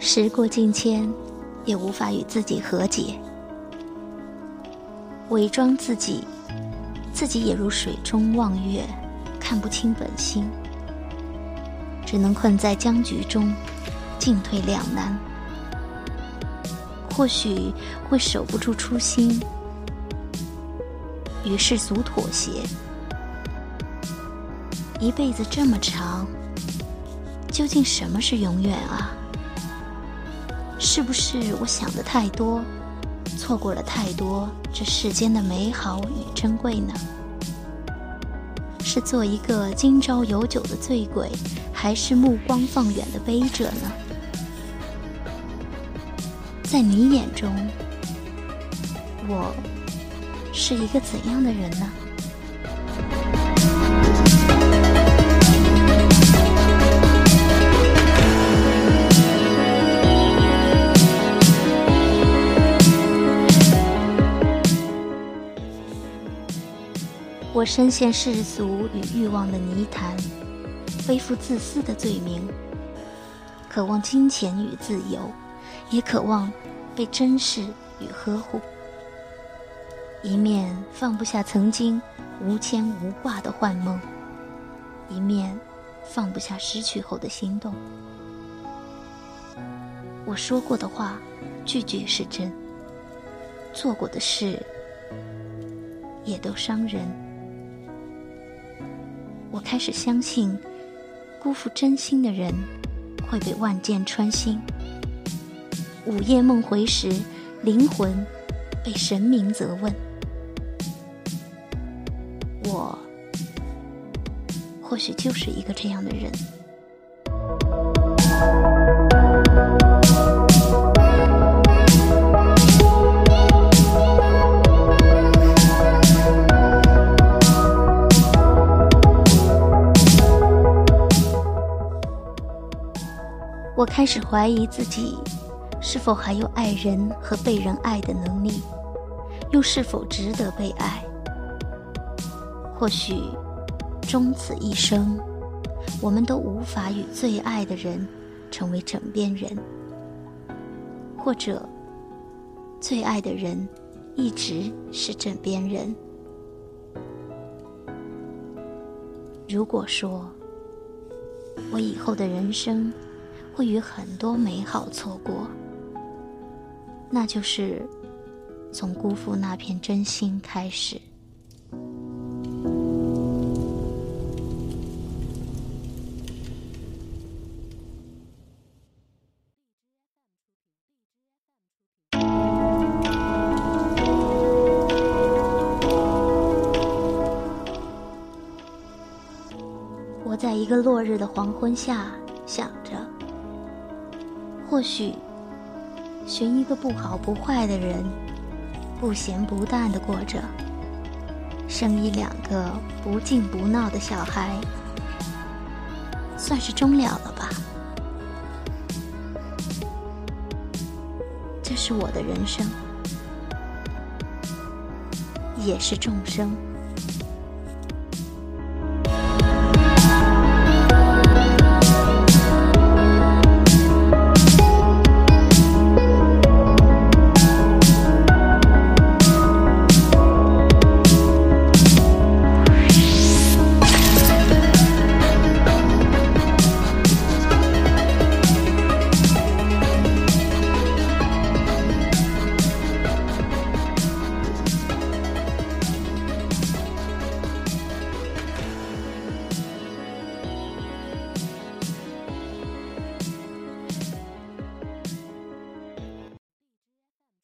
时过境迁，也无法与自己和解，伪装自己，自己也如水中望月，看不清本心，只能困在僵局中，进退两难。或许会守不住初心，与世俗妥协。一辈子这么长，究竟什么是永远啊？是不是我想的太多，错过了太多这世间的美好与珍贵呢？是做一个今朝有酒的醉鬼，还是目光放远的悲者呢？在你眼中，我是一个怎样的人呢？我深陷世俗与欲望的泥潭，背负自私的罪名，渴望金钱与自由。也渴望被珍视与呵护，一面放不下曾经无牵无挂的幻梦，一面放不下失去后的心动。我说过的话，句句是真；做过的事，也都伤人。我开始相信，辜负真心的人，会被万箭穿心。午夜梦回时，灵魂被神明责问。我或许就是一个这样的人。我开始怀疑自己。是否还有爱人和被人爱的能力？又是否值得被爱？或许，终此一生，我们都无法与最爱的人成为枕边人，或者，最爱的人一直是枕边人。如果说，我以后的人生会与很多美好错过。那就是从辜负那片真心开始。我在一个落日的黄昏下想着，或许。寻一个不好不坏的人，不咸不淡的过着，生一两个不静不闹的小孩，算是终了了吧。这是我的人生，也是众生。